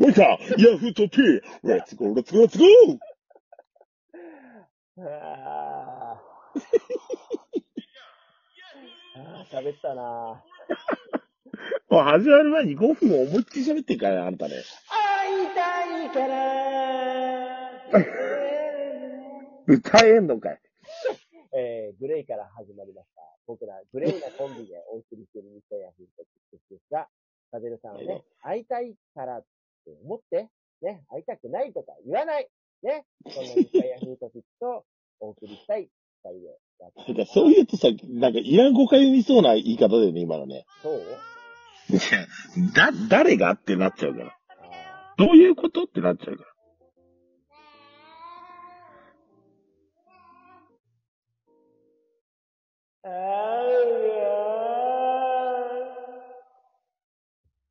ウェイカーヤフートピーレッツゴーレッツゴーレッツゴーあーあー、喋ったな もう始まる前に5分思いっきり喋ってんからね、あんたね。会いたいから 歌えんのかい。えー、グレイから始まりました。僕らグレイなコンビでお送りしている日体ヤフートピックスですが、カデルさんはね、会いたいからって思って、ね、会いたくないとか言わない。ね、ヤフートピッお送りしたい二人でそう言うとさ、なんかいらん誤解を生みそうな言い方だよね、今のね。そう？いや、だ、誰がってなっちゃうから。あどういうことってなっちゃうから。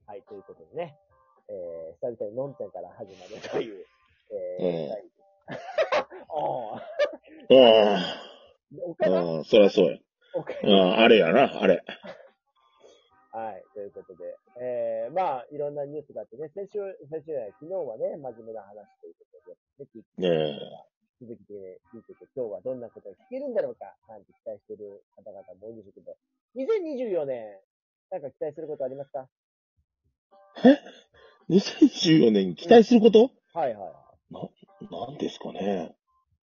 はい、ということでね、えー、久々にのんちゃんから始まるという、えー、ええ。第おーあ岡田あ、うん、そりゃそうや。岡田うん、あれやな、あれ。はい、ということで、えー、まあ、いろんなニュースがあってね、先週、先週ね、昨日はね、真面目な話ということで、ね、聞いてね続きで聞いてて、今日はどんなことが聞けるんだろうか、なんて期待してる方々も多いんでしょうけど、2024年、なんか期待することありますか？え？2014年に期待すること？はいはいはい。なんですかね。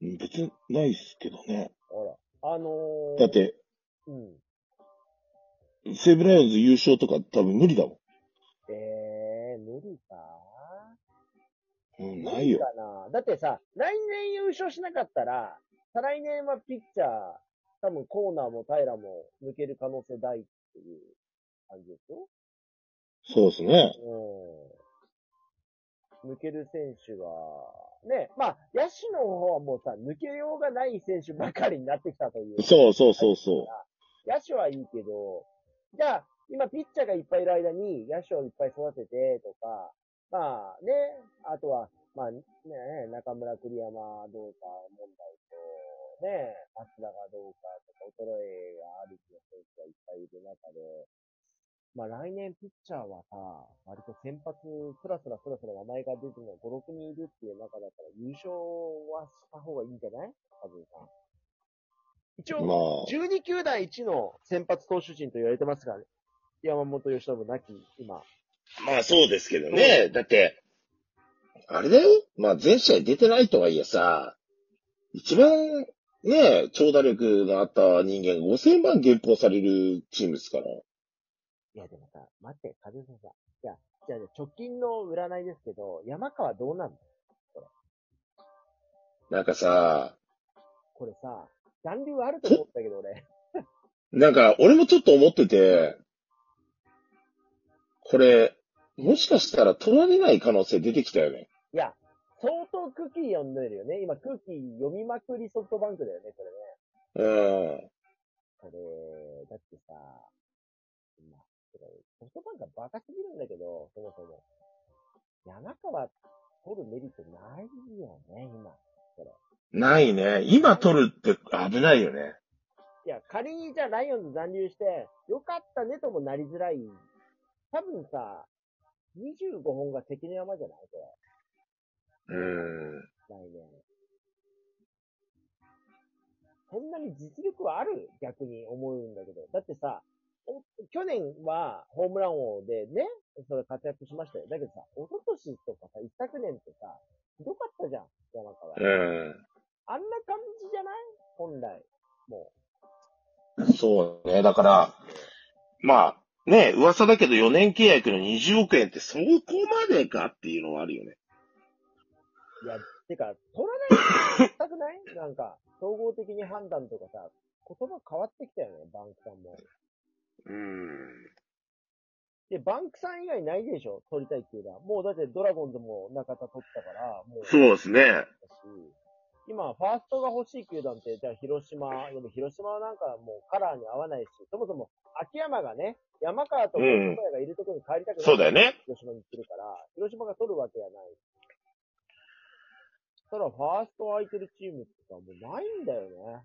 うん別にないっすけどね。ほら、あのー、だっ、て、うん。西武ライオンズ優勝とか多分無理だもえー、無理かん。うん、無ないよ。理かなだってさ、来年優勝しなかったら、再来年はピッチャー、多分コーナーも平も抜ける可能性大っていう感じですよ。そうですね。うん。抜ける選手が、ね、まあ、野手の方はもうさ、抜けようがない選手ばかりになってきたという。そうそうそうそ野手はいいけど、じゃあ、今ピッチャーがいっぱいいる間に野手をいっぱい育ててとか、まあね、あとは、まあね、中村栗山どうか問題と、ね、松田がどうかとか、衰えがあるっていう選手がいっぱいいる中で、まあ来年ピッチャーはさ、割と先発、スラスラスラスラ名前が出てるの5、6人いるっていう中だったら優勝はした方がいいんじゃない？カズさん。一う。応、まあ、12球団一の先発投手陣と言われてますからね。山本由伸なき、今。まあそうですけどね。だって、あれだよ。まあ全試合出てないとはいえさ、一番ね、長打力のあった人間が5000万減俸されるチームですから。いや、でもさ、待って、カズさんさ。いや、じゃあね、直近の占いですけど、山川どうなんのなんかさ、これさ、残留あると思ったけど、俺。なんか俺もちょっと思ってて、これ、もしかしたら取られない可能性出てきたよね。いや、相当空気読んでるよね。今空気読みまくりソフトバンクだよね、これね。うん。これ、だってさ、まあ、てかソフトバンクはバカすぎるんだけど、そもそも。山川取るメリットないよね、今。これ。ないね。今取るって危ないよね。いや、仮にじゃあライオンズ残留して、よかったねともなりづらい。多分さ、25本が関の山じゃない？こうん。れ、来年。そんなに実力はある？逆に思うんだけど。だってさ、お去年はホームラン王でね、それ活躍しましたよ。だけどさ、一昨年とかさ、一昨年ってさ、ひどかったじゃん、山川。うん。あんな感じじゃない？本来。もそうね。だから、まあ、ね、噂だけど4年契約の20億円ってそこまでかっていうのはあるよね。う。いや、てか、取らないと全くない？なんか、総合的に判断とかさ、言葉変わってきたよね、バンクさんも。うん。で、バンクさん以外ないでしょ？取りたいっていうのは。もうだってドラゴンズも中田取ったから、もう。そうですね。今、ファーストが欲しい球団って、じゃあ広島、でも広島はなんかもうカラーに合わないし、そもそも秋山がね、山川とうん小がいるところに帰りたくない、そうだよね。広島に来てるから、広島が取るわけはない。ただ、ファースト空いてるチームってさ、もうないんだよね。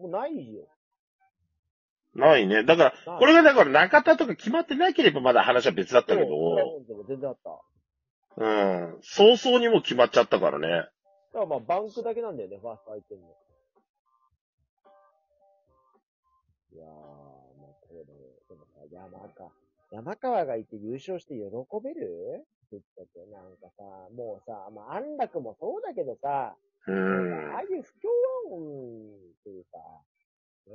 もうないよ。ないね。だから、これがだから中田とか決まってなければまだ話は別だったけど、そう全然あった。うん。早々にもう決まっちゃったからね。だからまあ、バンクだけなんだよね、ファースト相手に。いやー、もうこれ、でもさ、山川、山川がいて優勝して喜べる？ぶっちゃけ、なんかさ、もうさ、まあ、安楽もそうだけどさ、うん。ああいう不協和音っていうか、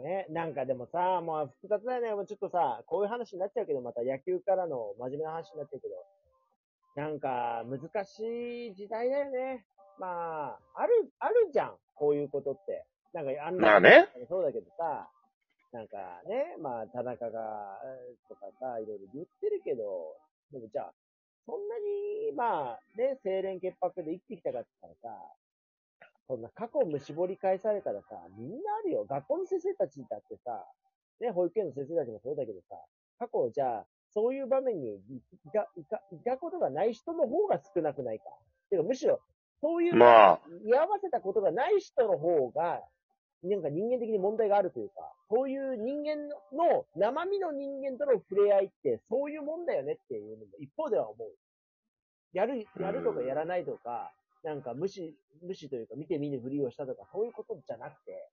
ね、なんかでもさ、もう複雑だよね。もうちょっとさ、こういう話になっちゃうけど、また野球からの真面目な話になっちゃうけど、なんか難しい時代だよね。まあ、ある、あるじゃん、こういうことって。なんか、あんまあね。そうだけどさ、なんかね、まあ、田中が、えーとかさ、いろいろ言ってるけど、でもじゃあ、そんなに、まあ、ね、清廉潔白で生きてきたかって言ったらさ、そんな過去を絞り返されたらさ、みんなあるよ。学校の先生たちだってさ、ね、保育園の先生たちもそうだけどさ、過去じゃあ、そういう場面にいた、いた、いたことがない人の方が少なくないか。てか、むしろ、そういう、まあ、居合わせたことがない人の方が、なんか人間的に問題があるというか、そういう人間の、生身の人間との触れ合いって、そういうもんだよねっていうのも一方では思う。やる、やるとかやらないとか、なんか無視、無視というか見て見ぬふりをしたとか、そういうことじゃなくて、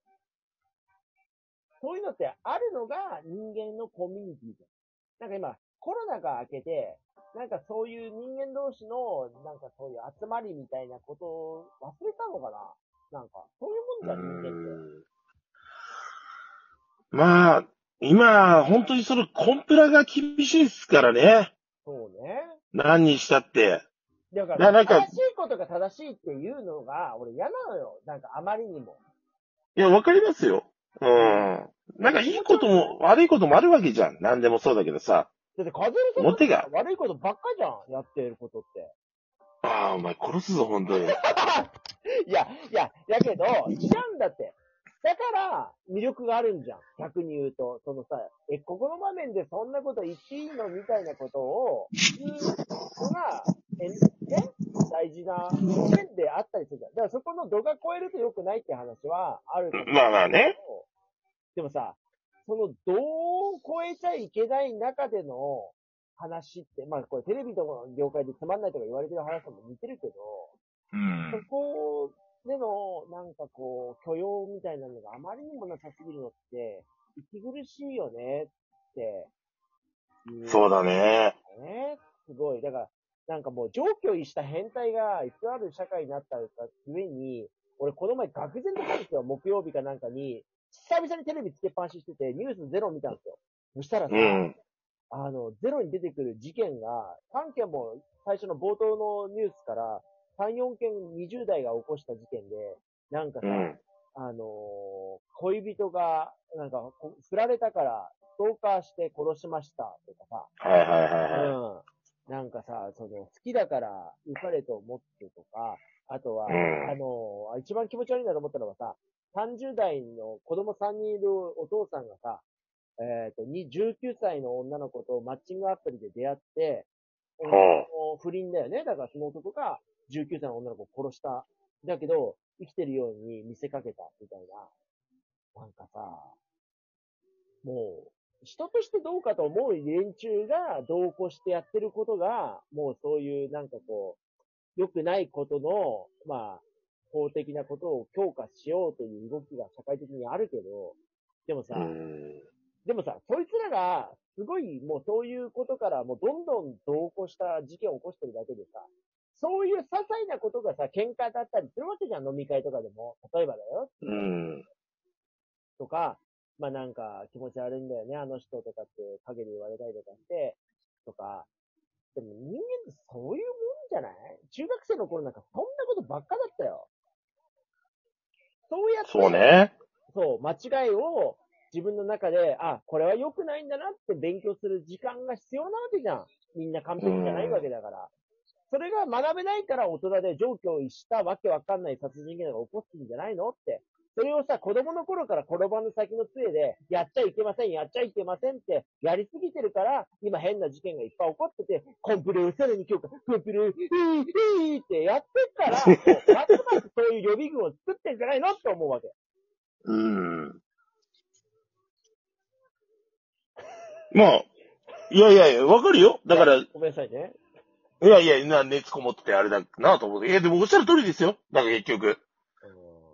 そういうのってあるのが人間のコミュニティで。なんか今、コロナが明けて、なんかそういう人間同士の、なんかそういう集まりみたいなことを忘れたのかな？なんか、そういうもんじゃん、人間って。まあ、今、本当にそのコンプラが厳しいですからね。そうね。何にしたって。だから、ななんか正しいことが正しいっていうのが、俺嫌なのよ。なんかあまりにも。いや、わかりますよ。うん。なんかいいことも悪いこともあるわけじゃん。何でもそうだけどさ。だって、カズルさが悪いことばっかじゃん、やってることって。ああ、お前殺すぞ、本当に。いや、いや、やけど、違うんだって。だから、魅力があるんじゃん。逆に言うと、そのさ、え、ここの場面でそんなこと言っていいの？みたいなことを言うのが、え、ね、大事な面であったりするじゃん。だからそこの度が超えると良くないって話はあるまあまあね。でもさ、その度を超えちゃいけない中での話って、まあこれテレビとかの業界でつまんないとか言われてる話とも似てるけど、うん。そこでの、なんかこう、許容みたいなのがあまりにもなさすぎるのって、息苦しいよねって。そうだね。ね。すごい。だから、なんかもう上居意した変態がいつある社会になったが上に、俺この前愕然としたんですよ。木曜日かなんかに、久々にテレビつけっぱなししてて、ニュースゼロ見たんですよ。そしたらさ、うん。あの、ゼロに出てくる事件が、3件も最初の冒頭のニュースから、3、4件20代が起こした事件で、なんかさ、うん。あのー恋人が、なんか、こ振られたから、ストーカーして殺しました、とかさ、はいはいはいはい。うん。なんかさ、その、好きだから、浮かれと思ってとか、あとは、うんあのー一番気持ち悪いなと思ったのはさ、30代の子供3人いるお父さんがさ、えっ、と、に19歳の女の子とマッチングアプリで出会って、不倫だよね。だからその男が19歳の女の子を殺した。だけど、生きてるように見せかけた、みたいな。なんかさ、もう、人としてどうかと思う連中が同行してやってることが、もうそういうなんかこう、良くないことの、まあ、法的なことを強化しようという動きが社会的にあるけど、でもさ、うん。でもさ、そいつらが、すごい、もうそういうことから、もうどんどん同行した事件を起こしてるだけでさ、そういう些細なことがさ、喧嘩だったりするわけじゃん、飲み会とかでも。例えばだよ。うん。とか、まあなんか気持ち悪いんだよね、あの人とかって陰で言われたりとかして、とか。でも人間ってそういうもんじゃない？中学生の頃なんかそんなことばっかだったよ。そうやって、そうね。そう、間違いを自分の中で、あ、これは良くないんだなって勉強する時間が必要なわけじゃん。みんな完璧じゃないわけだから。それが学べないから大人で上京したわけわかんない殺人事件が起こすんじゃないのって。それをさ、子供の頃から転ばぬ先の杖で、やっちゃいけません、やっちゃいけませんって、やりすぎてるから、今変な事件がいっぱい起こってて、コンプレをさらに強化、コンプレを、いい、いいってやってっから、もうますますそういう予備軍を作ってんじゃないのって思うわけ。うん。まあ、いやいやいや、わかるよ。だから、いごめんなさいね。やいや、な熱こもっててあれだなと思う。いや、でもおっしゃる通りですよ。だから結局、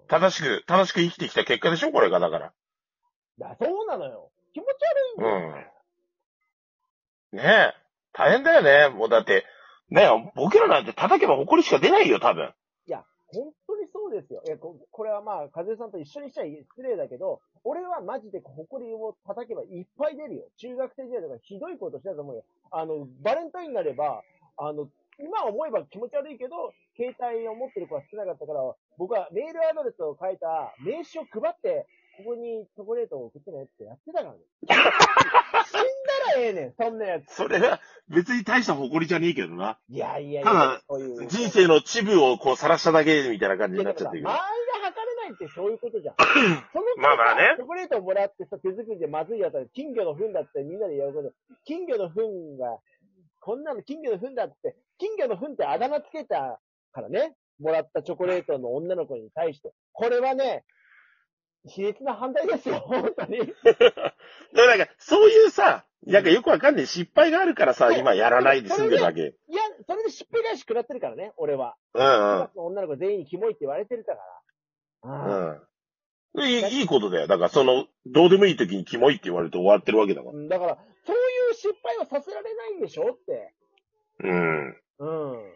うん正しく、正しく生きてきた結果でしょ？これが、だから。いや、そうなのよ。気持ち悪いんだよ。ねえ。大変だよね。もうだって、ねえ、僕らなんて叩けば埃しか出ないよ、多分。いや、本当にそうですよ。いや、ここれはまあ、和江さんと一緒にしちゃ失礼だけど、俺はマジで誇りを叩けばいっぱい出るよ。中学生時代とかひどいことしたと思うよ。あの、バレンタインになれば、あの、今思えば気持ち悪いけど、携帯を持ってる子は少なかったから、僕はメールアドレスを書いた名刺を配って、ここにチョコレートを送ってねってやってたからね。死んだらええねん、そんなやつ。それは、別に大した誇りじゃねえけどな。いやいやいただや、そういう。人生のチブをこう晒しただけみたいな感じになっちゃってるけどいやだから。間測れないってそういうことじゃん。そのまあまあねチョコレートをもらってさ、手作りでまずいやつは金魚の糞だってみんなで喜んで、金魚の糞が、こんなの金魚の糞だって、金魚の糞ってあだ名つけたからね、もらったチョコレートの女の子に対して。これはね、卑劣な犯罪ですよ、本当に。だからなんか、そういうさ、なんかよくわかんない失敗があるからさ、今やらないで済んでるだけ。いや、それで失敗返し食らってるからね、俺は。うんクラスの女の子全員にキモいって言われてるだから。うん。うん。いいいいことだよ。だからその、どうでもいい時にキモいって言われて終わってるわけだから。うんだから、失敗はさせられないんでしょ？って。うん。うん。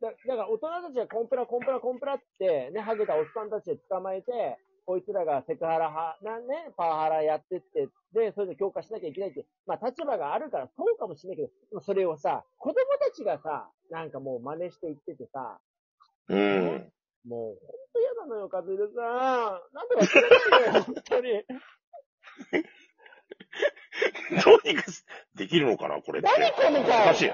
だだから、大人たちがコンプラ、コンプラ、コンプラって、ね、ハゲたおっさんたちで捕まえて、こいつらがセクハラは、な、ね、パワハラやってって、で、それで強化しなきゃいけないって、まあ立場があるからそうかもしれないけど、それをさ、子供たちがさ、なんかもう真似して言っててさ、うん。もう、ほんと嫌なのよ、カズルさん。なんで忘れないのよ、本当に。どうにかできるのかなこれって。何このおかかしい。